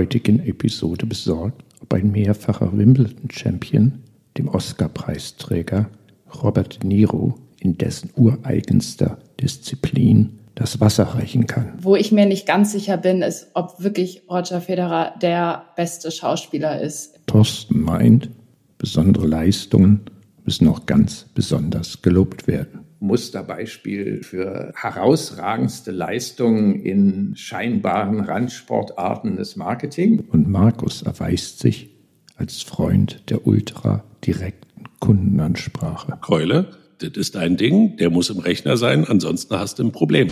heutigen Episode besorgt, ob ein mehrfacher Wimbledon-Champion dem Oscar-Preisträger Robert De Niro in dessen ureigenster Disziplin das Wasser reichen kann. Wo ich mir nicht ganz sicher bin, ist, ob wirklich Roger Federer der beste Schauspieler ist. Thorsten meint, besondere Leistungen müssen auch ganz besonders gelobt werden. Musterbeispiel für herausragendste Leistungen in scheinbaren Randsportarten des Marketing. Und Markus erweist sich als Freund der ultra direkten Kundenansprache. Keule, das ist dein Ding, der muss im Rechner sein, ansonsten hast du ein Problem.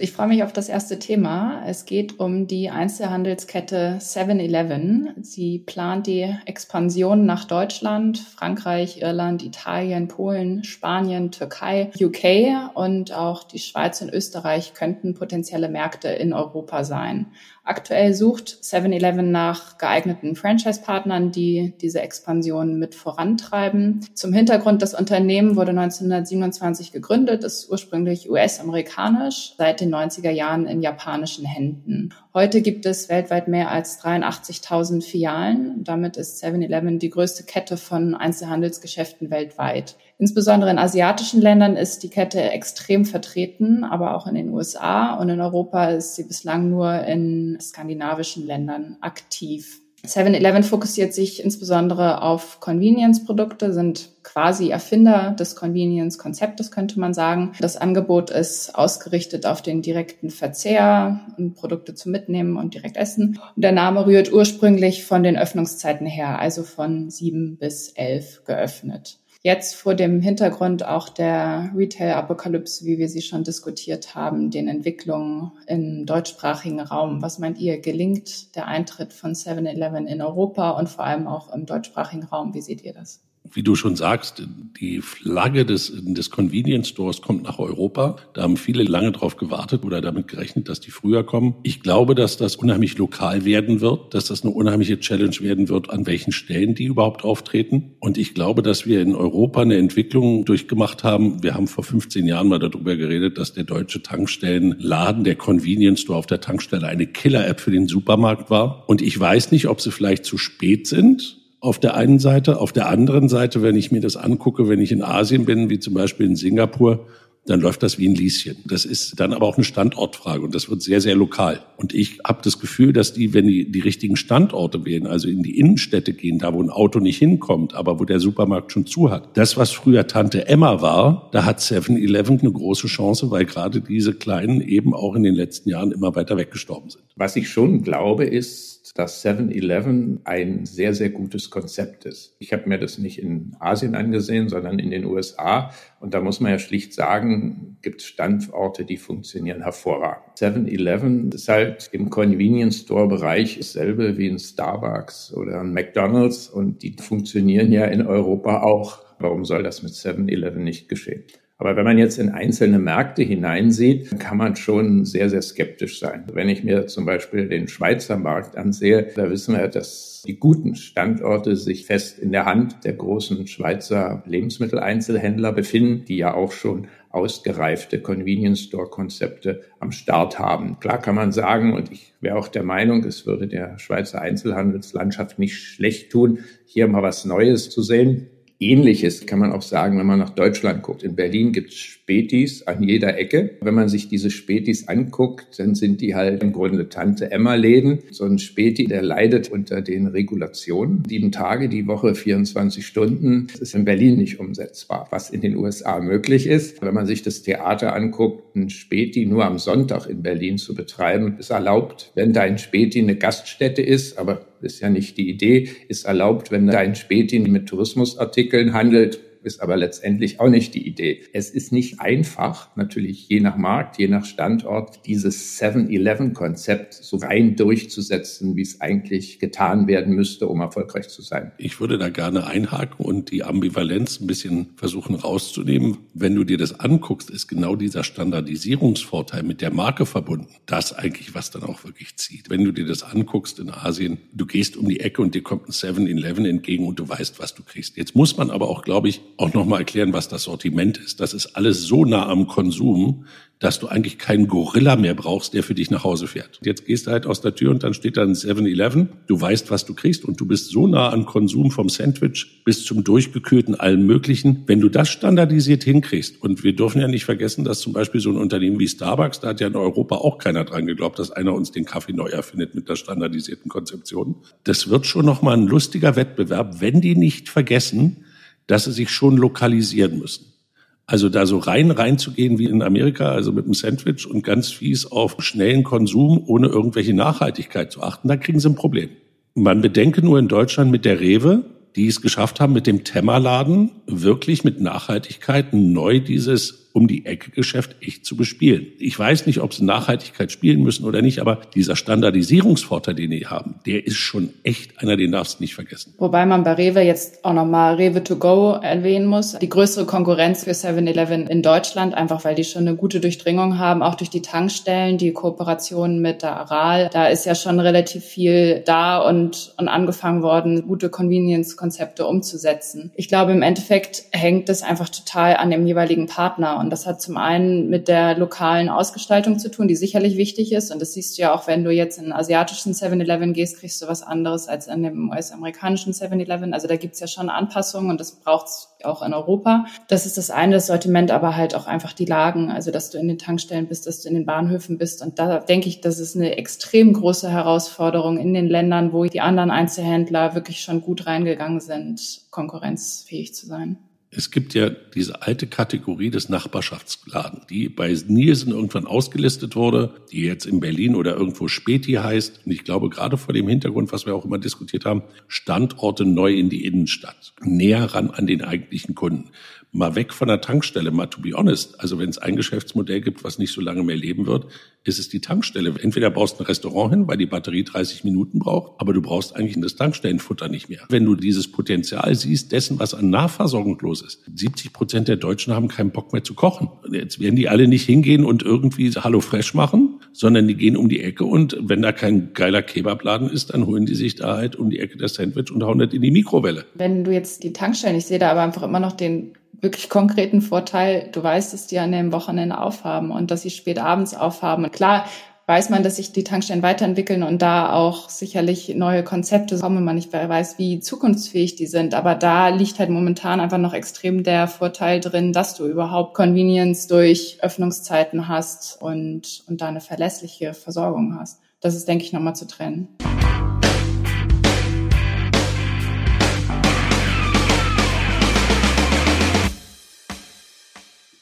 Ich freue mich auf das erste Thema. Es geht um die Einzelhandelskette 7-Eleven. Sie plant die Expansion nach Deutschland, Frankreich, Irland, Italien, Polen, Spanien, Türkei, UK und auch die Schweiz und Österreich könnten potenzielle Märkte in Europa sein. Aktuell sucht 7-Eleven nach geeigneten Franchise-Partnern, die diese Expansion mit vorantreiben. Zum Hintergrund, das Unternehmen wurde 1927 gegründet, ist ursprünglich US-amerikanisch, seit den 90er Jahren in japanischen Händen. Heute gibt es weltweit mehr als 83.000 Filialen. Damit ist 7-Eleven die größte Kette von Einzelhandelsgeschäften weltweit. Insbesondere in asiatischen Ländern ist die Kette extrem vertreten, aber auch in den USA und in Europa ist sie bislang nur in skandinavischen Ländern aktiv. 7-Eleven fokussiert sich insbesondere auf Convenience-Produkte, sind quasi Erfinder des Convenience-Konzeptes, könnte man sagen. Das Angebot ist ausgerichtet auf den direkten Verzehr und Produkte zum Mitnehmen und direkt essen. Und der Name rührt ursprünglich von den Öffnungszeiten her, also von sieben bis elf geöffnet. Jetzt vor dem Hintergrund auch der Retail-Apokalypse, wie wir sie schon diskutiert haben, den Entwicklungen im deutschsprachigen Raum. Was meint ihr, gelingt der Eintritt von 7-Eleven in Europa und vor allem auch im deutschsprachigen Raum? Wie seht ihr das? Wie du schon sagst, die Flagge des, des Convenience Stores kommt nach Europa. Da haben viele lange drauf gewartet oder damit gerechnet, dass die früher kommen. Ich glaube, dass das unheimlich lokal werden wird, dass das eine unheimliche Challenge werden wird, an welchen Stellen die überhaupt auftreten. Und ich glaube, dass wir in Europa eine Entwicklung durchgemacht haben. Wir haben vor 15 Jahren mal darüber geredet, dass der deutsche Tankstellenladen, der Convenience Store auf der Tankstelle eine Killer-App für den Supermarkt war. Und ich weiß nicht, ob sie vielleicht zu spät sind auf der einen Seite. Auf der anderen Seite, wenn ich mir das angucke, wenn ich in Asien bin, wie zum Beispiel in Singapur, dann läuft das wie ein Lieschen. Das ist dann aber auch eine Standortfrage und das wird sehr, sehr lokal. Und ich habe das Gefühl, dass die, wenn die die richtigen Standorte wählen, also in die Innenstädte gehen, da wo ein Auto nicht hinkommt, aber wo der Supermarkt schon zu hat. Das, was früher Tante Emma war, da hat 7-Eleven eine große Chance, weil gerade diese Kleinen eben auch in den letzten Jahren immer weiter weggestorben sind. Was ich schon glaube, ist, dass 7-Eleven ein sehr, sehr gutes Konzept ist. Ich habe mir das nicht in Asien angesehen, sondern in den USA. Und da muss man ja schlicht sagen, gibt Standorte, die funktionieren hervorragend. 7-Eleven ist halt im Convenience Store Bereich dasselbe wie ein Starbucks oder ein McDonald's und die funktionieren ja in Europa auch. Warum soll das mit 7-Eleven nicht geschehen? Aber wenn man jetzt in einzelne Märkte hineinsieht, kann man schon sehr, sehr skeptisch sein. Wenn ich mir zum Beispiel den Schweizer Markt ansehe, da wissen wir, dass die guten Standorte sich fest in der Hand der großen Schweizer Lebensmitteleinzelhändler befinden, die ja auch schon ausgereifte Convenience Store Konzepte am Start haben. Klar kann man sagen, und ich wäre auch der Meinung, es würde der Schweizer Einzelhandelslandschaft nicht schlecht tun, hier mal was Neues zu sehen. Ähnliches kann man auch sagen, wenn man nach Deutschland guckt. In Berlin gibt es Spätis an jeder Ecke. Wenn man sich diese Spätis anguckt, dann sind die halt im Grunde Tante-Emma-Läden. So ein Späti, der leidet unter den Regulationen. Sieben Tage die Woche, 24 Stunden. Das ist in Berlin nicht umsetzbar, was in den USA möglich ist. Wenn man sich das Theater anguckt, ein Späti nur am Sonntag in Berlin zu betreiben, ist erlaubt, wenn dein Späti eine Gaststätte ist, aber ist ja nicht die Idee, ist erlaubt, wenn dein Späti mit Tourismusartikeln handelt, ist aber letztendlich auch nicht die Idee. Es ist nicht einfach, natürlich je nach Markt, je nach Standort, dieses 7-Eleven-Konzept so rein durchzusetzen, wie es eigentlich getan werden müsste, um erfolgreich zu sein. Ich würde da gerne einhaken und die Ambivalenz ein bisschen versuchen rauszunehmen. Wenn du dir das anguckst, ist genau dieser Standardisierungsvorteil mit der Marke verbunden. Das eigentlich, was dann auch wirklich zieht. Wenn du dir das anguckst in Asien, du gehst um die Ecke und dir kommt ein 7-Eleven entgegen und du weißt, was du kriegst. Jetzt muss man aber auch, glaube ich, auch nochmal erklären, was das Sortiment ist. Das ist alles so nah am Konsum, dass du eigentlich keinen Gorilla mehr brauchst, der für dich nach Hause fährt. Jetzt gehst du halt aus der Tür und dann steht da ein 7-Eleven. Du weißt, was du kriegst und du bist so nah an Konsum vom Sandwich bis zum durchgekühlten allem Möglichen. Wenn du das standardisiert hinkriegst und wir dürfen ja nicht vergessen, dass zum Beispiel so ein Unternehmen wie Starbucks, da hat ja in Europa auch keiner dran geglaubt, dass einer uns den Kaffee neu erfindet mit der standardisierten Konzeption. Das wird schon nochmal ein lustiger Wettbewerb, wenn die nicht vergessen, dass sie sich schon lokalisieren müssen. Also da so rein reinzugehen wie in Amerika, also mit einem Sandwich und ganz fies auf schnellen Konsum, ohne irgendwelche Nachhaltigkeit zu achten, da kriegen sie ein Problem. Man bedenke nur in Deutschland mit der Rewe, die es geschafft haben, mit dem Temmerladen wirklich mit Nachhaltigkeit neu dieses um die Ecke Geschäft echt zu bespielen. Ich weiß nicht, ob sie Nachhaltigkeit spielen müssen oder nicht, aber dieser Standardisierungsvorteil, den die haben, der ist schon echt einer, den darfst du nicht vergessen. Wobei man bei Rewe jetzt auch nochmal Rewe to go erwähnen muss. Die größere Konkurrenz für 7-Eleven in Deutschland, einfach weil die schon eine gute Durchdringung haben, auch durch die Tankstellen, die Kooperation mit der Aral. Da ist ja schon relativ viel da und, und angefangen worden, gute Convenience-Konzepte umzusetzen. Ich glaube, im Endeffekt hängt es einfach total an dem jeweiligen Partner. Und das hat zum einen mit der lokalen Ausgestaltung zu tun, die sicherlich wichtig ist. Und das siehst du ja auch, wenn du jetzt in einen asiatischen 7-Eleven gehst, kriegst du was anderes als in dem US-amerikanischen 7-Eleven. Also da gibt's ja schon Anpassungen und das braucht's auch in Europa. Das ist das eine, das Sortiment, aber halt auch einfach die Lagen, also dass du in den Tankstellen bist, dass du in den Bahnhöfen bist. Und da denke ich, das ist eine extrem große Herausforderung in den Ländern, wo die anderen Einzelhändler wirklich schon gut reingegangen sind, konkurrenzfähig zu sein. Es gibt ja diese alte Kategorie des Nachbarschaftsladen, die bei Nielsen irgendwann ausgelistet wurde, die jetzt in Berlin oder irgendwo Späti heißt. Und ich glaube, gerade vor dem Hintergrund, was wir auch immer diskutiert haben, Standorte neu in die Innenstadt, näher ran an den eigentlichen Kunden mal weg von der Tankstelle, mal to be honest. Also wenn es ein Geschäftsmodell gibt, was nicht so lange mehr leben wird, ist es die Tankstelle. Entweder baust ein Restaurant hin, weil die Batterie 30 Minuten braucht, aber du brauchst eigentlich das Tankstellenfutter nicht mehr. Wenn du dieses Potenzial siehst, dessen, was an Nahversorgung los ist. 70 Prozent der Deutschen haben keinen Bock mehr zu kochen. Jetzt werden die alle nicht hingehen und irgendwie Hallo Fresh machen, sondern die gehen um die Ecke und wenn da kein geiler Kebabladen ist, dann holen die sich da halt um die Ecke das Sandwich und hauen das in die Mikrowelle. Wenn du jetzt die Tankstellen, ich sehe da aber einfach immer noch den wirklich konkreten Vorteil, du weißt, dass die an dem Wochenende aufhaben und dass sie spät abends aufhaben. Und klar weiß man, dass sich die Tankstellen weiterentwickeln und da auch sicherlich neue Konzepte kommen, man nicht weiß, wie zukunftsfähig die sind. Aber da liegt halt momentan einfach noch extrem der Vorteil drin, dass du überhaupt Convenience durch Öffnungszeiten hast und, und da eine verlässliche Versorgung hast. Das ist, denke ich, nochmal zu trennen.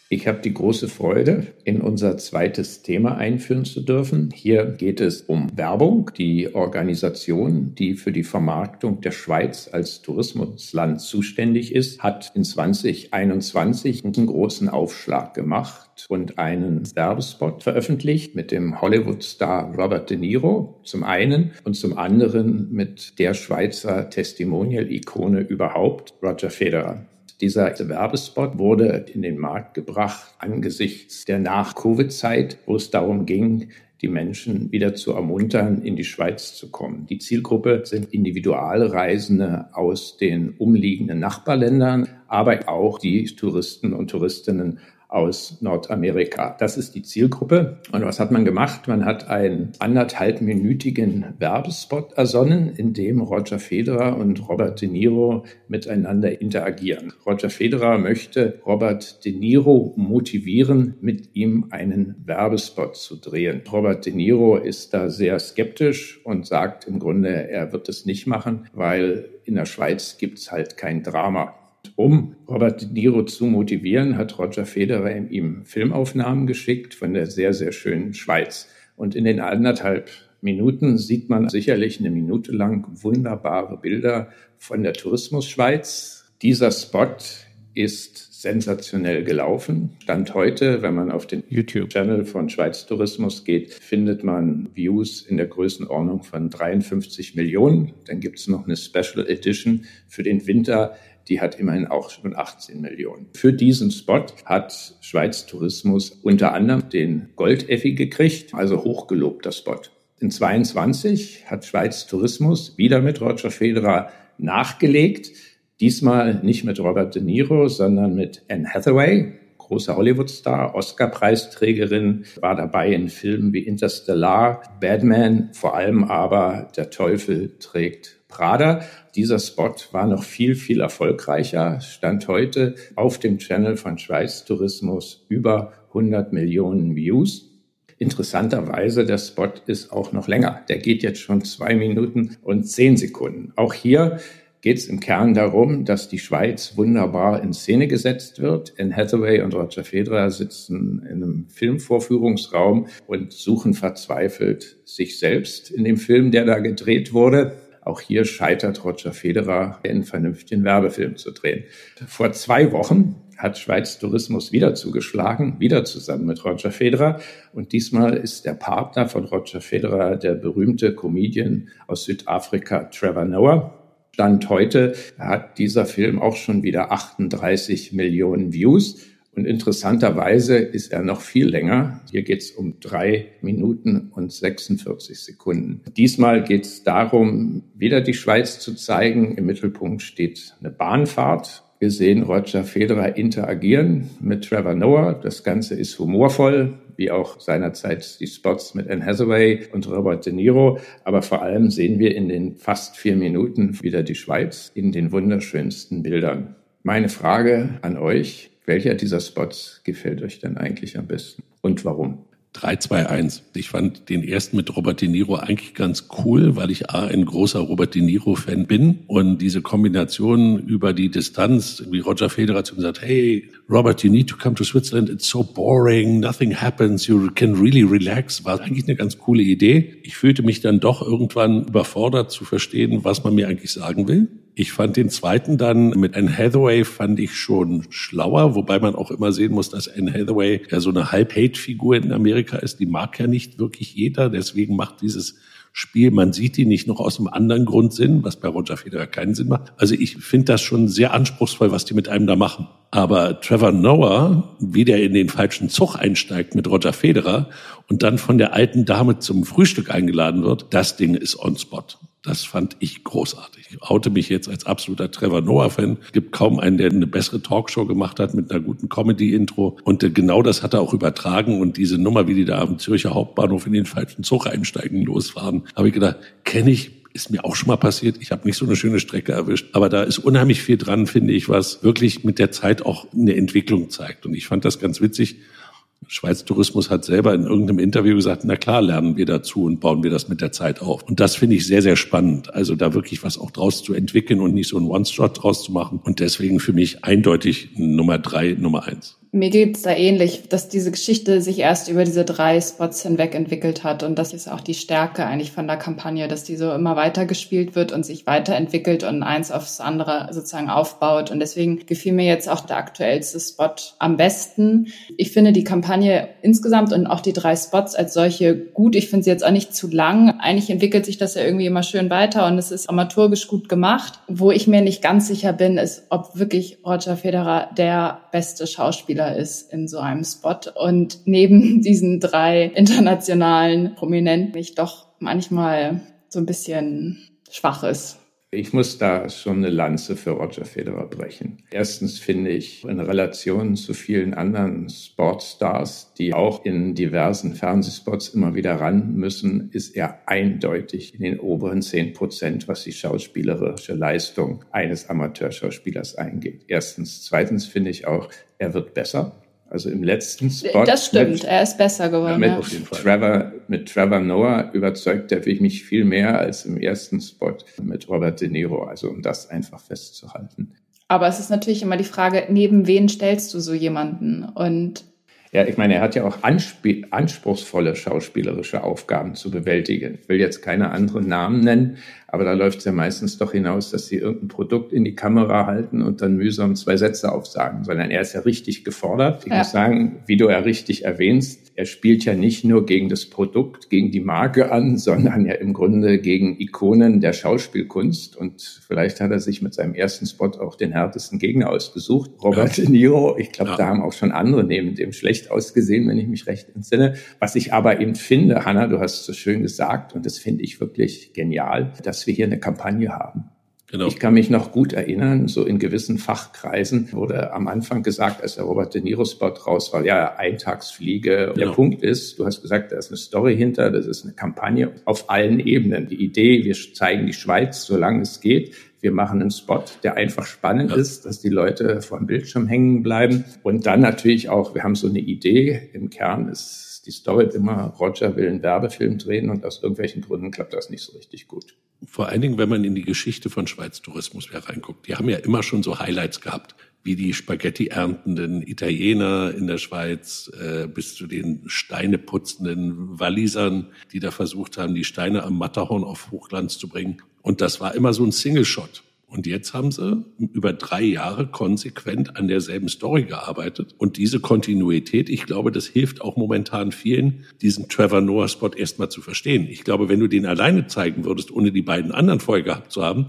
Ich habe die große Freude, in unser zweites Thema einführen zu dürfen. Hier geht es um Werbung. Die Organisation, die für die Vermarktung der Schweiz als Tourismusland zuständig ist, hat in 2021 einen großen Aufschlag gemacht und einen Werbespot veröffentlicht mit dem Hollywood-Star Robert De Niro zum einen und zum anderen mit der Schweizer Testimonial-Ikone überhaupt, Roger Federer. Dieser Werbespot wurde in den Markt gebracht angesichts der Nach-Covid-Zeit, wo es darum ging, die Menschen wieder zu ermuntern, in die Schweiz zu kommen. Die Zielgruppe sind Individualreisende aus den umliegenden Nachbarländern, aber auch die Touristen und Touristinnen aus Nordamerika. Das ist die Zielgruppe. Und was hat man gemacht? Man hat einen anderthalbminütigen Werbespot ersonnen, in dem Roger Federer und Robert De Niro miteinander interagieren. Roger Federer möchte Robert De Niro motivieren, mit ihm einen Werbespot zu drehen. Robert De Niro ist da sehr skeptisch und sagt im Grunde, er wird es nicht machen, weil in der Schweiz gibt es halt kein Drama. Um Robert De Niro zu motivieren, hat Roger Federer ihm Filmaufnahmen geschickt von der sehr, sehr schönen Schweiz. Und in den anderthalb Minuten sieht man sicherlich eine Minute lang wunderbare Bilder von der Tourismusschweiz. Dieser Spot ist sensationell gelaufen. Stand heute, wenn man auf den YouTube-Channel von Schweiz Tourismus geht, findet man Views in der Größenordnung von 53 Millionen. Dann gibt es noch eine Special Edition für den Winter die hat immerhin auch schon 18 Millionen. Für diesen Spot hat Schweiz Tourismus unter anderem den Goldeffi gekriegt, also hochgelobter Spot. In 22 hat Schweiz Tourismus wieder mit Roger Federer nachgelegt Diesmal nicht mit Robert De Niro, sondern mit Anne Hathaway, großer Hollywood-Star, Oscar-Preisträgerin, war dabei in Filmen wie Interstellar, Batman, vor allem aber Der Teufel trägt Prada. Dieser Spot war noch viel, viel erfolgreicher, stand heute auf dem Channel von Schweiz Tourismus über 100 Millionen Views. Interessanterweise, der Spot ist auch noch länger. Der geht jetzt schon zwei Minuten und zehn Sekunden. Auch hier geht es im Kern darum, dass die Schweiz wunderbar in Szene gesetzt wird. Anne Hathaway und Roger Federer sitzen in einem Filmvorführungsraum und suchen verzweifelt sich selbst in dem Film, der da gedreht wurde. Auch hier scheitert Roger Federer, einen vernünftigen Werbefilm zu drehen. Vor zwei Wochen hat Schweiz Tourismus wieder zugeschlagen, wieder zusammen mit Roger Federer. Und diesmal ist der Partner von Roger Federer der berühmte Comedian aus Südafrika, Trevor Noah. Stand heute hat dieser Film auch schon wieder 38 Millionen Views. Und interessanterweise ist er noch viel länger. Hier geht es um drei Minuten und 46 Sekunden. Diesmal geht es darum, wieder die Schweiz zu zeigen. Im Mittelpunkt steht eine Bahnfahrt. Wir sehen Roger Federer interagieren mit Trevor Noah. Das Ganze ist humorvoll wie auch seinerzeit die Spots mit Anne Hathaway und Robert De Niro. Aber vor allem sehen wir in den fast vier Minuten wieder die Schweiz in den wunderschönsten Bildern. Meine Frage an euch, welcher dieser Spots gefällt euch denn eigentlich am besten und warum? 3-2-1. Ich fand den ersten mit Robert De Niro eigentlich ganz cool, weil ich A, ein großer Robert De Niro-Fan bin und diese Kombination über die Distanz, wie Roger Federer zu ihm sagt, hey, Robert, you need to come to Switzerland, it's so boring, nothing happens, you can really relax, war eigentlich eine ganz coole Idee. Ich fühlte mich dann doch irgendwann überfordert zu verstehen, was man mir eigentlich sagen will. Ich fand den zweiten dann mit Anne Hathaway fand ich schon schlauer, wobei man auch immer sehen muss, dass Anne Hathaway ja so eine Halb-Hate-Figur in Amerika ist. Die mag ja nicht wirklich jeder. Deswegen macht dieses Spiel, man sieht die nicht noch aus einem anderen Grund Sinn, was bei Roger Federer keinen Sinn macht. Also ich finde das schon sehr anspruchsvoll, was die mit einem da machen. Aber Trevor Noah, wie der in den falschen Zug einsteigt mit Roger Federer und dann von der alten Dame zum Frühstück eingeladen wird, das Ding ist on spot. Das fand ich großartig. Ich oute mich jetzt als absoluter Trevor Noah-Fan. Gibt kaum einen, der eine bessere Talkshow gemacht hat mit einer guten Comedy-Intro. Und äh, genau das hat er auch übertragen. Und diese Nummer, wie die da am Zürcher Hauptbahnhof in den falschen Zug einsteigen, losfahren, habe ich gedacht, kenne ich, ist mir auch schon mal passiert. Ich habe nicht so eine schöne Strecke erwischt. Aber da ist unheimlich viel dran, finde ich, was wirklich mit der Zeit auch eine Entwicklung zeigt. Und ich fand das ganz witzig. Schweiz Tourismus hat selber in irgendeinem Interview gesagt, na klar, lernen wir dazu und bauen wir das mit der Zeit auf. Und das finde ich sehr, sehr spannend. Also da wirklich was auch draus zu entwickeln und nicht so ein One-Shot draus zu machen. Und deswegen für mich eindeutig Nummer drei, Nummer eins. Mir geht's da ähnlich, dass diese Geschichte sich erst über diese drei Spots hinweg entwickelt hat. Und das ist auch die Stärke eigentlich von der Kampagne, dass die so immer weiter gespielt wird und sich weiterentwickelt und eins aufs andere sozusagen aufbaut. Und deswegen gefiel mir jetzt auch der aktuellste Spot am besten. Ich finde die Kampagne insgesamt und auch die drei Spots als solche gut. Ich finde sie jetzt auch nicht zu lang. Eigentlich entwickelt sich das ja irgendwie immer schön weiter und es ist amateurgisch gut gemacht. Wo ich mir nicht ganz sicher bin, ist, ob wirklich Roger Federer der beste Schauspieler Schauspieler ist in so einem Spot. Und neben diesen drei internationalen Prominenten mich doch manchmal so ein bisschen schwach ist. Ich muss da schon eine Lanze für Roger Federer brechen. Erstens finde ich in Relation zu vielen anderen Sportstars, die auch in diversen Fernsehspots immer wieder ran müssen, ist er eindeutig in den oberen zehn Prozent, was die schauspielerische Leistung eines Amateurschauspielers eingeht. Erstens. Zweitens finde ich auch, er wird besser. Also im letzten Spot. Das stimmt, mit, er ist besser geworden. Mit, ja. Trevor, mit Trevor Noah überzeugt er mich viel mehr als im ersten Spot mit Robert De Niro. Also um das einfach festzuhalten. Aber es ist natürlich immer die Frage, neben wen stellst du so jemanden? Und ja, ich meine, er hat ja auch anspruchsvolle schauspielerische Aufgaben zu bewältigen. Ich will jetzt keine anderen Namen nennen, aber da läuft es ja meistens doch hinaus, dass sie irgendein Produkt in die Kamera halten und dann mühsam zwei Sätze aufsagen, sondern er ist ja richtig gefordert. Ich ja. muss sagen, wie du ja richtig erwähnst, er spielt ja nicht nur gegen das Produkt, gegen die Marke an, sondern ja im Grunde gegen Ikonen der Schauspielkunst. Und vielleicht hat er sich mit seinem ersten Spot auch den härtesten Gegner ausgesucht. Robert ja. De Niro, ich glaube, ja. da haben auch schon andere neben dem schlecht ausgesehen, wenn ich mich recht entsinne. Was ich aber eben finde, Hanna, du hast es so schön gesagt, und das finde ich wirklich genial, dass wir hier eine Kampagne haben. Genau. Ich kann mich noch gut erinnern, so in gewissen Fachkreisen wurde am Anfang gesagt, als der Robert De Niro-Spot raus war, ja, Eintagsfliege. Genau. Der Punkt ist, du hast gesagt, da ist eine Story hinter, das ist eine Kampagne auf allen Ebenen. Die Idee, wir zeigen die Schweiz, solange es geht. Wir machen einen Spot, der einfach spannend ja. ist, dass die Leute vor dem Bildschirm hängen bleiben. Und dann natürlich auch, wir haben so eine Idee. Im Kern ist die Story immer, Roger will einen Werbefilm drehen und aus irgendwelchen Gründen klappt das nicht so richtig gut vor allen Dingen, wenn man in die Geschichte von Schweiz Tourismus reinguckt. Die haben ja immer schon so Highlights gehabt, wie die Spaghetti erntenden Italiener in der Schweiz äh, bis zu den Steine putzenden Wallisern, die da versucht haben, die Steine am Matterhorn auf Hochglanz zu bringen. Und das war immer so ein Single-Shot. Und jetzt haben sie über drei Jahre konsequent an derselben Story gearbeitet. Und diese Kontinuität, ich glaube, das hilft auch momentan vielen, diesen Trevor Noah Spot erstmal zu verstehen. Ich glaube, wenn du den alleine zeigen würdest, ohne die beiden anderen vorher gehabt zu haben,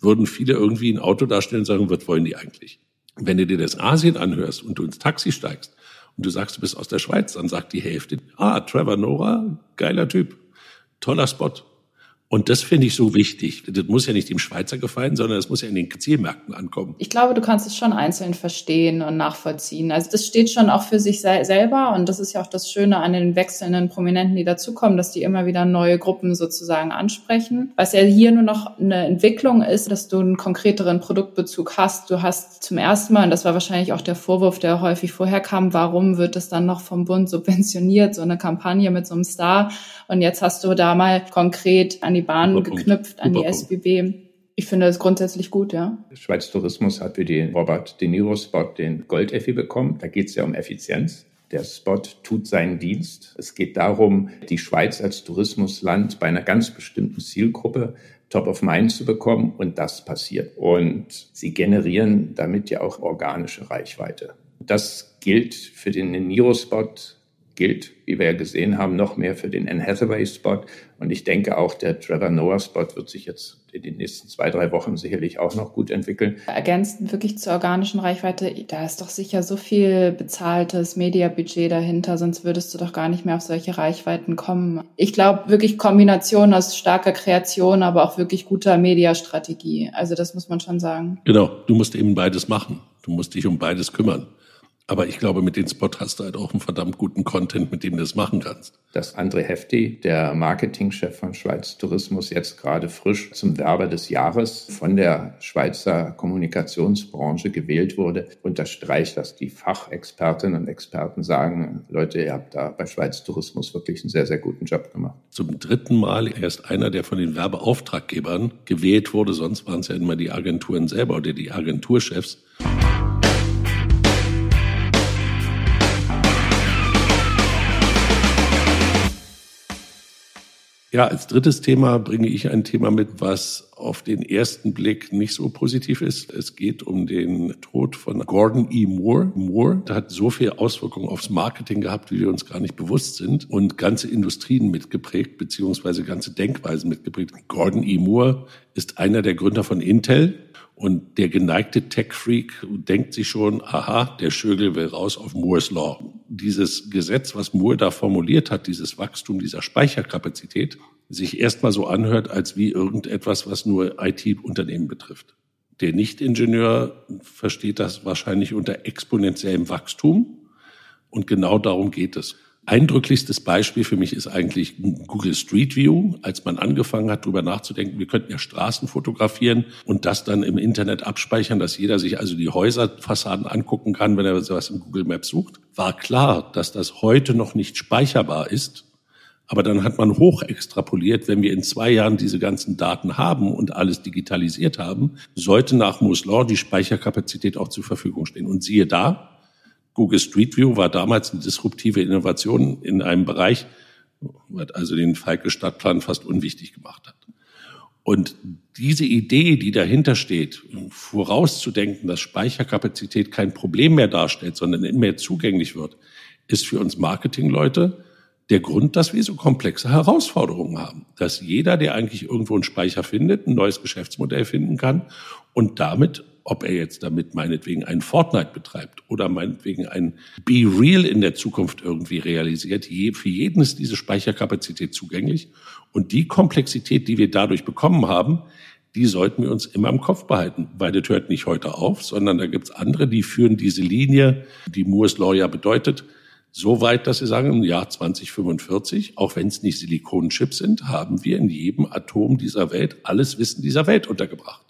würden viele irgendwie ein Auto darstellen und sagen, was wollen die eigentlich? Wenn du dir das Asien anhörst und du ins Taxi steigst und du sagst, du bist aus der Schweiz, dann sagt die Hälfte, ah, Trevor Noah, geiler Typ, toller Spot. Und das finde ich so wichtig. Das muss ja nicht dem Schweizer gefallen, sondern es muss ja in den Zielmärkten ankommen. Ich glaube, du kannst es schon einzeln verstehen und nachvollziehen. Also das steht schon auch für sich selber und das ist ja auch das Schöne an den wechselnden Prominenten, die dazukommen, dass die immer wieder neue Gruppen sozusagen ansprechen. Was ja hier nur noch eine Entwicklung ist, dass du einen konkreteren Produktbezug hast. Du hast zum ersten Mal, und das war wahrscheinlich auch der Vorwurf, der häufig vorher kam, warum wird es dann noch vom Bund subventioniert, so eine Kampagne mit so einem Star? Und jetzt hast du da mal konkret an die Bahn Super geknüpft, an die SBB. Ich finde das grundsätzlich gut, ja. Schweiz Tourismus hat für den Robert De Niro Spot den Gold-Effi bekommen. Da geht es ja um Effizienz. Der Spot tut seinen Dienst. Es geht darum, die Schweiz als Tourismusland bei einer ganz bestimmten Zielgruppe top of mind zu bekommen und das passiert. Und sie generieren damit ja auch organische Reichweite. Das gilt für den Niro-Spot gilt, wie wir ja gesehen haben, noch mehr für den Anne Hathaway-Spot. Und ich denke auch, der Trevor Noah-Spot wird sich jetzt in den nächsten zwei, drei Wochen sicherlich auch noch gut entwickeln. Ergänzend wirklich zur organischen Reichweite, da ist doch sicher so viel bezahltes Mediabudget dahinter, sonst würdest du doch gar nicht mehr auf solche Reichweiten kommen. Ich glaube wirklich Kombination aus starker Kreation, aber auch wirklich guter Mediastrategie. Also das muss man schon sagen. Genau, du musst eben beides machen. Du musst dich um beides kümmern. Aber ich glaube, mit den Spot hast du halt auch einen verdammt guten Content, mit dem du das machen kannst. Dass André Hefti, der Marketingchef von Schweiz Tourismus, jetzt gerade frisch zum Werber des Jahres von der Schweizer Kommunikationsbranche gewählt wurde, unterstreicht, dass die Fachexpertinnen und Experten sagen, Leute, ihr habt da bei Schweiz Tourismus wirklich einen sehr, sehr guten Job gemacht. Zum dritten Mal erst einer, der von den Werbeauftraggebern gewählt wurde. Sonst waren es ja immer die Agenturen selber oder die Agenturchefs. Ja, als drittes Thema bringe ich ein Thema mit, was auf den ersten Blick nicht so positiv ist. Es geht um den Tod von Gordon E. Moore. Moore hat so viel Auswirkungen aufs Marketing gehabt, wie wir uns gar nicht bewusst sind und ganze Industrien mitgeprägt, beziehungsweise ganze Denkweisen mitgeprägt. Gordon E. Moore ist einer der Gründer von Intel, und der geneigte Tech-Freak denkt sich schon, aha, der Schögel will raus auf Moore's Law. Dieses Gesetz, was Moore da formuliert hat, dieses Wachstum dieser Speicherkapazität, sich erstmal so anhört, als wie irgendetwas, was nur IT-Unternehmen betrifft. Der Nicht-Ingenieur versteht das wahrscheinlich unter exponentiellem Wachstum. Und genau darum geht es. Eindrücklichstes Beispiel für mich ist eigentlich Google Street View, als man angefangen hat, darüber nachzudenken, wir könnten ja Straßen fotografieren und das dann im Internet abspeichern, dass jeder sich also die Häuserfassaden angucken kann, wenn er sowas im Google Maps sucht. War klar, dass das heute noch nicht speicherbar ist. Aber dann hat man hoch extrapoliert, wenn wir in zwei Jahren diese ganzen Daten haben und alles digitalisiert haben, sollte nach Moore's Law die Speicherkapazität auch zur Verfügung stehen. Und siehe da, Google Street View war damals eine disruptive Innovation in einem Bereich, was also den Falke Stadtplan fast unwichtig gemacht hat. Und diese Idee, die dahinter steht, vorauszudenken, dass Speicherkapazität kein Problem mehr darstellt, sondern immer mehr zugänglich wird, ist für uns Marketingleute der Grund, dass wir so komplexe Herausforderungen haben. Dass jeder, der eigentlich irgendwo einen Speicher findet, ein neues Geschäftsmodell finden kann und damit ob er jetzt damit meinetwegen ein Fortnite betreibt oder meinetwegen ein Be Real in der Zukunft irgendwie realisiert. Für jeden ist diese Speicherkapazität zugänglich. Und die Komplexität, die wir dadurch bekommen haben, die sollten wir uns immer im Kopf behalten, weil das hört nicht heute auf, sondern da gibt's andere, die führen diese Linie, die Moore's Law ja bedeutet, so weit, dass sie sagen, im Jahr 2045, auch wenn es nicht Silikonchips sind, haben wir in jedem Atom dieser Welt alles Wissen dieser Welt untergebracht.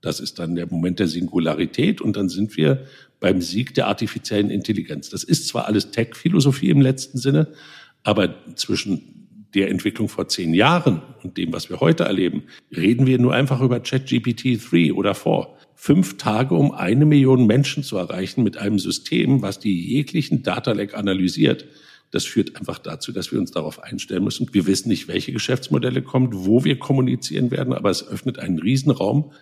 Das ist dann der Moment der Singularität und dann sind wir beim Sieg der artifiziellen Intelligenz. Das ist zwar alles Tech-Philosophie im letzten Sinne, aber zwischen der Entwicklung vor zehn Jahren und dem, was wir heute erleben, reden wir nur einfach über ChatGPT 3 oder 4. Fünf Tage, um eine Million Menschen zu erreichen mit einem System, was die jeglichen Data Lake analysiert. Das führt einfach dazu, dass wir uns darauf einstellen müssen. Wir wissen nicht, welche Geschäftsmodelle kommen, wo wir kommunizieren werden, aber es öffnet einen Riesenraum.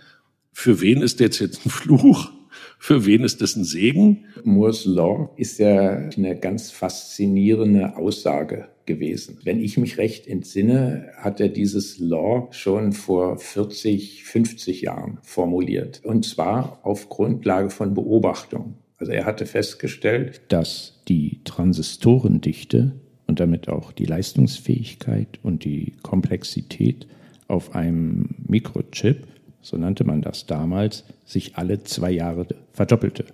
Für wen ist das jetzt ein Fluch? Für wen ist das ein Segen? Moore's Law ist ja eine ganz faszinierende Aussage gewesen. Wenn ich mich recht entsinne, hat er dieses Law schon vor 40, 50 Jahren formuliert. Und zwar auf Grundlage von Beobachtung. Also er hatte festgestellt, dass die Transistorendichte und damit auch die Leistungsfähigkeit und die Komplexität auf einem Mikrochip, so nannte man das damals, sich alle zwei Jahre verdoppelte.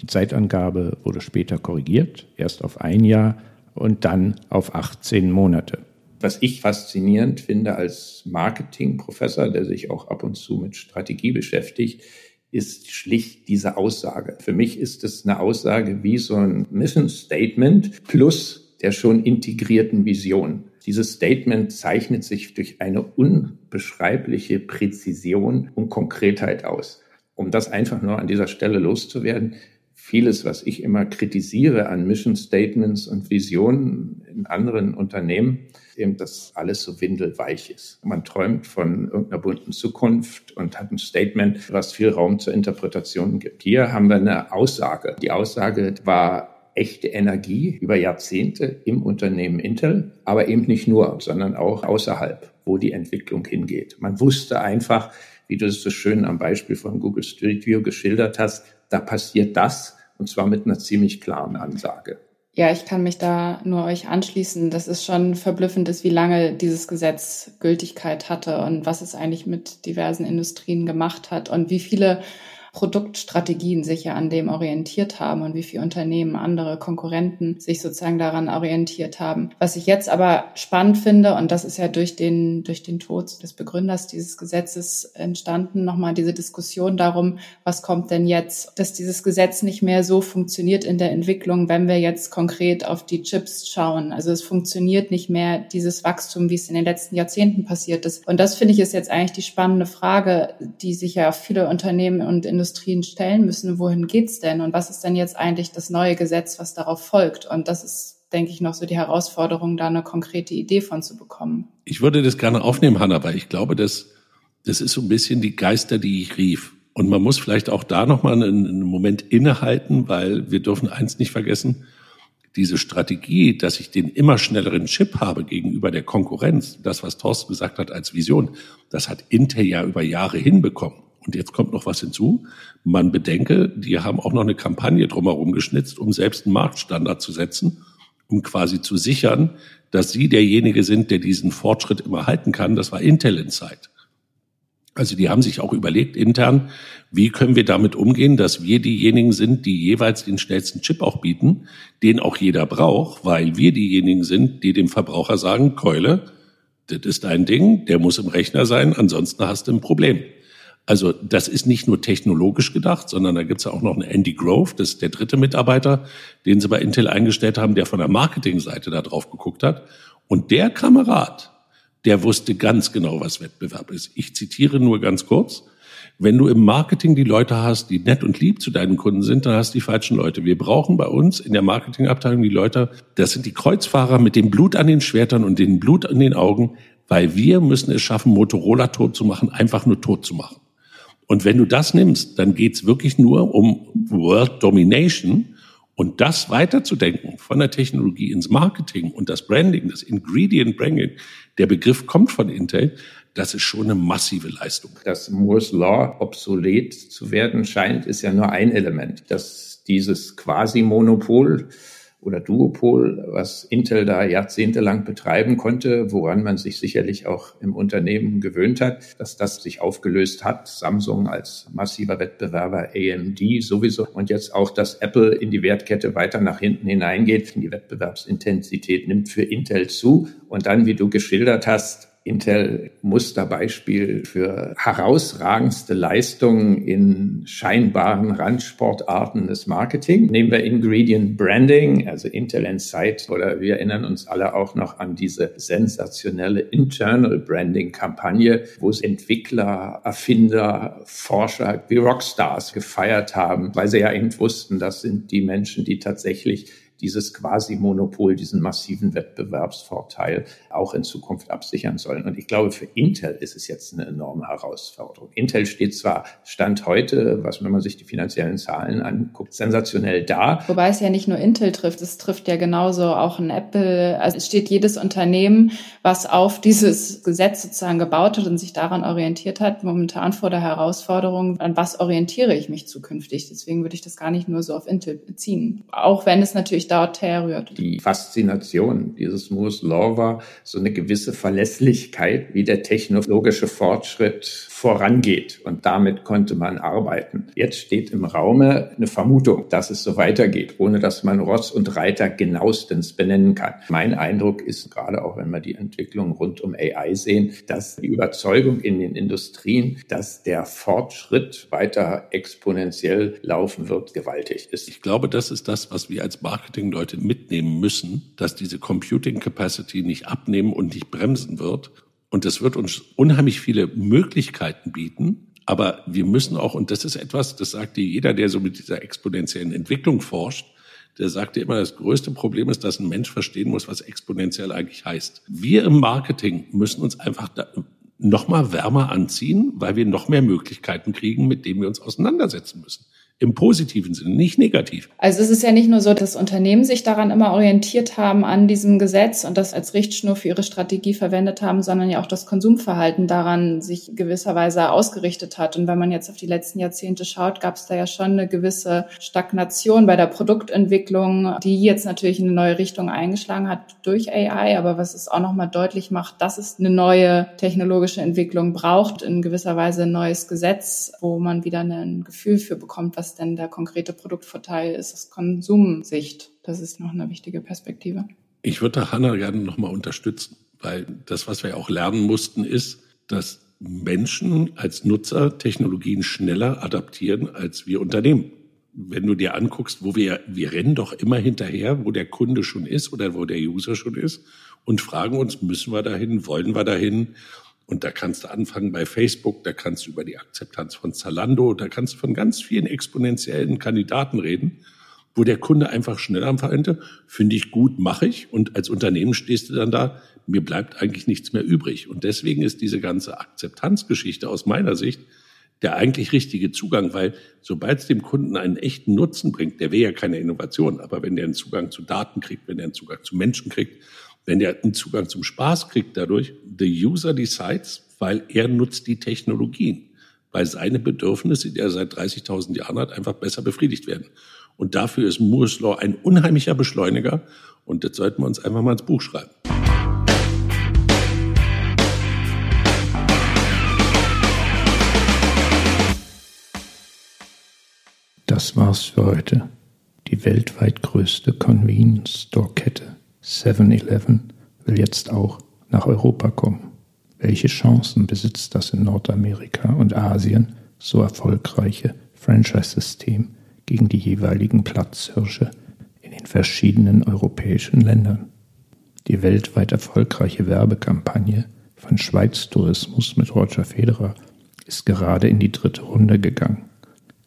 Die Zeitangabe wurde später korrigiert, erst auf ein Jahr und dann auf 18 Monate. Was ich faszinierend finde als Marketingprofessor, der sich auch ab und zu mit Strategie beschäftigt, ist schlicht diese Aussage. Für mich ist es eine Aussage wie so ein Mission Statement plus der schon integrierten Vision. Dieses Statement zeichnet sich durch eine unbeschreibliche Präzision und Konkretheit aus. Um das einfach nur an dieser Stelle loszuwerden, vieles, was ich immer kritisiere an Mission Statements und Visionen in anderen Unternehmen, eben, dass alles so windelweich ist. Man träumt von irgendeiner bunten Zukunft und hat ein Statement, was viel Raum zur Interpretation gibt. Hier haben wir eine Aussage. Die Aussage war echte Energie über Jahrzehnte im Unternehmen Intel, aber eben nicht nur, sondern auch außerhalb, wo die Entwicklung hingeht. Man wusste einfach, wie du es so schön am Beispiel von Google Street View geschildert hast, da passiert das und zwar mit einer ziemlich klaren Ansage. Ja, ich kann mich da nur euch anschließen. Das ist schon verblüffend ist, wie lange dieses Gesetz Gültigkeit hatte und was es eigentlich mit diversen Industrien gemacht hat und wie viele Produktstrategien sich ja an dem orientiert haben und wie viele Unternehmen, andere Konkurrenten sich sozusagen daran orientiert haben. Was ich jetzt aber spannend finde, und das ist ja durch den, durch den Tod des Begründers dieses Gesetzes entstanden, nochmal diese Diskussion darum, was kommt denn jetzt, dass dieses Gesetz nicht mehr so funktioniert in der Entwicklung, wenn wir jetzt konkret auf die Chips schauen. Also es funktioniert nicht mehr dieses Wachstum, wie es in den letzten Jahrzehnten passiert ist. Und das finde ich ist jetzt eigentlich die spannende Frage, die sich ja viele Unternehmen und Industrien Industrien stellen müssen, wohin geht's denn und was ist denn jetzt eigentlich das neue Gesetz, was darauf folgt? Und das ist, denke ich, noch so die Herausforderung, da eine konkrete Idee von zu bekommen. Ich würde das gerne aufnehmen, Hanna, weil ich glaube, dass das ist so ein bisschen die Geister, die ich rief. Und man muss vielleicht auch da nochmal einen, einen Moment innehalten, weil wir dürfen eins nicht vergessen, diese Strategie, dass ich den immer schnelleren Chip habe gegenüber der Konkurrenz, das, was Thorsten gesagt hat als Vision, das hat Intel ja über Jahre hinbekommen. Und jetzt kommt noch was hinzu. Man bedenke, die haben auch noch eine Kampagne drumherum geschnitzt, um selbst einen Marktstandard zu setzen, um quasi zu sichern, dass sie derjenige sind, der diesen Fortschritt immer halten kann. Das war Intel Insight. Also die haben sich auch überlegt intern, wie können wir damit umgehen, dass wir diejenigen sind, die jeweils den schnellsten Chip auch bieten, den auch jeder braucht, weil wir diejenigen sind, die dem Verbraucher sagen, Keule, das ist dein Ding, der muss im Rechner sein, ansonsten hast du ein Problem. Also das ist nicht nur technologisch gedacht, sondern da gibt's ja auch noch einen Andy Grove, das ist der dritte Mitarbeiter, den sie bei Intel eingestellt haben, der von der Marketingseite da drauf geguckt hat. Und der Kamerad, der wusste ganz genau, was Wettbewerb ist. Ich zitiere nur ganz kurz. Wenn du im Marketing die Leute hast, die nett und lieb zu deinen Kunden sind, dann hast du die falschen Leute. Wir brauchen bei uns in der Marketingabteilung die Leute, das sind die Kreuzfahrer mit dem Blut an den Schwertern und dem Blut an den Augen, weil wir müssen es schaffen, Motorola tot zu machen, einfach nur tot zu machen. Und wenn du das nimmst, dann geht's wirklich nur um World Domination und das weiterzudenken von der Technologie ins Marketing und das Branding, das Ingredient Branding, der Begriff kommt von Intel, das ist schon eine massive Leistung. Dass Moore's Law obsolet zu werden scheint, ist ja nur ein Element, dass dieses Quasi-Monopol oder Duopol, was Intel da jahrzehntelang betreiben konnte, woran man sich sicherlich auch im Unternehmen gewöhnt hat, dass das sich aufgelöst hat. Samsung als massiver Wettbewerber, AMD sowieso und jetzt auch, dass Apple in die Wertkette weiter nach hinten hineingeht. Die Wettbewerbsintensität nimmt für Intel zu und dann, wie du geschildert hast, Intel Musterbeispiel für herausragendste Leistungen in scheinbaren Randsportarten des Marketing. Nehmen wir Ingredient Branding, also Intel Insight, oder wir erinnern uns alle auch noch an diese sensationelle Internal Branding Kampagne, wo es Entwickler, Erfinder, Forscher wie Rockstars gefeiert haben, weil sie ja eben wussten, das sind die Menschen, die tatsächlich dieses Quasi-Monopol, diesen massiven Wettbewerbsvorteil auch in Zukunft absichern sollen. Und ich glaube, für Intel ist es jetzt eine enorme Herausforderung. Intel steht zwar Stand heute, was wenn man sich die finanziellen Zahlen anguckt, sensationell da. Wobei es ja nicht nur Intel trifft, es trifft ja genauso auch ein Apple. Also es steht jedes Unternehmen, was auf dieses Gesetz sozusagen gebaut hat und sich daran orientiert hat, momentan vor der Herausforderung, an was orientiere ich mich zukünftig. Deswegen würde ich das gar nicht nur so auf Intel beziehen. Auch wenn es natürlich dort herrührt. Die Faszination dieses Moore's Law war so eine gewisse Verlässlichkeit, wie der technologische Fortschritt vorangeht. Und damit konnte man arbeiten. Jetzt steht im Raume eine Vermutung, dass es so weitergeht, ohne dass man Ross und Reiter genauestens benennen kann. Mein Eindruck ist, gerade auch wenn wir die Entwicklung rund um AI sehen, dass die Überzeugung in den Industrien, dass der Fortschritt weiter exponentiell laufen wird, gewaltig ist. Ich glaube, das ist das, was wir als Marketingleute mitnehmen müssen, dass diese Computing Capacity nicht abnehmen und nicht bremsen wird und es wird uns unheimlich viele Möglichkeiten bieten. Aber wir müssen auch, und das ist etwas, das sagte jeder, der so mit dieser exponentiellen Entwicklung forscht, der sagte immer, das größte Problem ist, dass ein Mensch verstehen muss, was exponentiell eigentlich heißt. Wir im Marketing müssen uns einfach noch mal wärmer anziehen, weil wir noch mehr Möglichkeiten kriegen, mit denen wir uns auseinandersetzen müssen. Im positiven Sinne, nicht negativ. Also es ist ja nicht nur so, dass Unternehmen sich daran immer orientiert haben an diesem Gesetz und das als Richtschnur für ihre Strategie verwendet haben, sondern ja auch das Konsumverhalten daran sich gewisserweise ausgerichtet hat. Und wenn man jetzt auf die letzten Jahrzehnte schaut, gab es da ja schon eine gewisse Stagnation bei der Produktentwicklung, die jetzt natürlich in eine neue Richtung eingeschlagen hat durch AI, aber was es auch nochmal deutlich macht, dass es eine neue technologische Entwicklung braucht, in gewisser Weise ein neues Gesetz, wo man wieder ein Gefühl für bekommt, was denn der konkrete Produktvorteil ist aus Konsumsicht. Das ist noch eine wichtige Perspektive. Ich würde da Hanna gerne nochmal unterstützen, weil das, was wir auch lernen mussten, ist, dass Menschen als Nutzer Technologien schneller adaptieren als wir Unternehmen. Wenn du dir anguckst, wo wir, wir rennen doch immer hinterher, wo der Kunde schon ist oder wo der User schon ist und fragen uns, müssen wir dahin, wollen wir dahin? Und da kannst du anfangen bei Facebook, da kannst du über die Akzeptanz von Zalando, da kannst du von ganz vielen exponentiellen Kandidaten reden, wo der Kunde einfach schneller am Verente, finde ich gut, mache ich. Und als Unternehmen stehst du dann da, mir bleibt eigentlich nichts mehr übrig. Und deswegen ist diese ganze Akzeptanzgeschichte aus meiner Sicht der eigentlich richtige Zugang, weil sobald es dem Kunden einen echten Nutzen bringt, der will ja keine Innovation, aber wenn der einen Zugang zu Daten kriegt, wenn der einen Zugang zu Menschen kriegt, wenn der einen Zugang zum Spaß kriegt dadurch, the user decides, weil er nutzt die Technologien, weil seine Bedürfnisse, die er seit 30.000 Jahren hat, einfach besser befriedigt werden. Und dafür ist Moore's Law ein unheimlicher Beschleuniger und das sollten wir uns einfach mal ins Buch schreiben. Das war's für heute. Die weltweit größte Convenience Store Kette 7-Eleven will jetzt auch nach Europa kommen. Welche Chancen besitzt das in Nordamerika und Asien so erfolgreiche Franchise-System gegen die jeweiligen Platzhirsche in den verschiedenen europäischen Ländern? Die weltweit erfolgreiche Werbekampagne von Schweiz Tourismus mit Roger Federer ist gerade in die dritte Runde gegangen.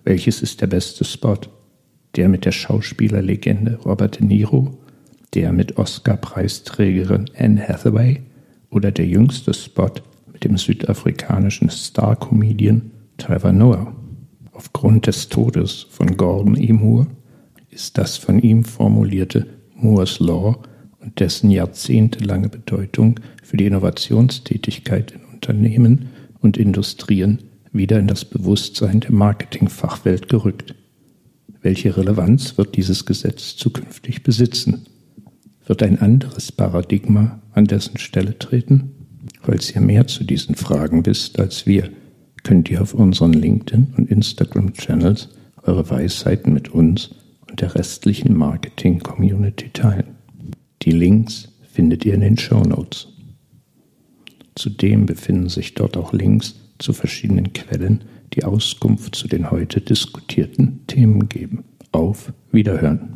Welches ist der beste Spot? Der mit der Schauspielerlegende Robert De Niro der mit Oscar-Preisträgerin Anne Hathaway oder der jüngste Spot mit dem südafrikanischen Star-Comedian Trevor Noah. Aufgrund des Todes von Gordon E. Moore ist das von ihm formulierte Moore's Law und dessen jahrzehntelange Bedeutung für die Innovationstätigkeit in Unternehmen und Industrien wieder in das Bewusstsein der Marketingfachwelt gerückt. Welche Relevanz wird dieses Gesetz zukünftig besitzen? Wird ein anderes Paradigma an dessen Stelle treten? Falls ihr mehr zu diesen Fragen wisst als wir, könnt ihr auf unseren LinkedIn- und Instagram-Channels eure Weisheiten mit uns und der restlichen Marketing-Community teilen. Die Links findet ihr in den Show Notes. Zudem befinden sich dort auch Links zu verschiedenen Quellen, die Auskunft zu den heute diskutierten Themen geben. Auf Wiederhören.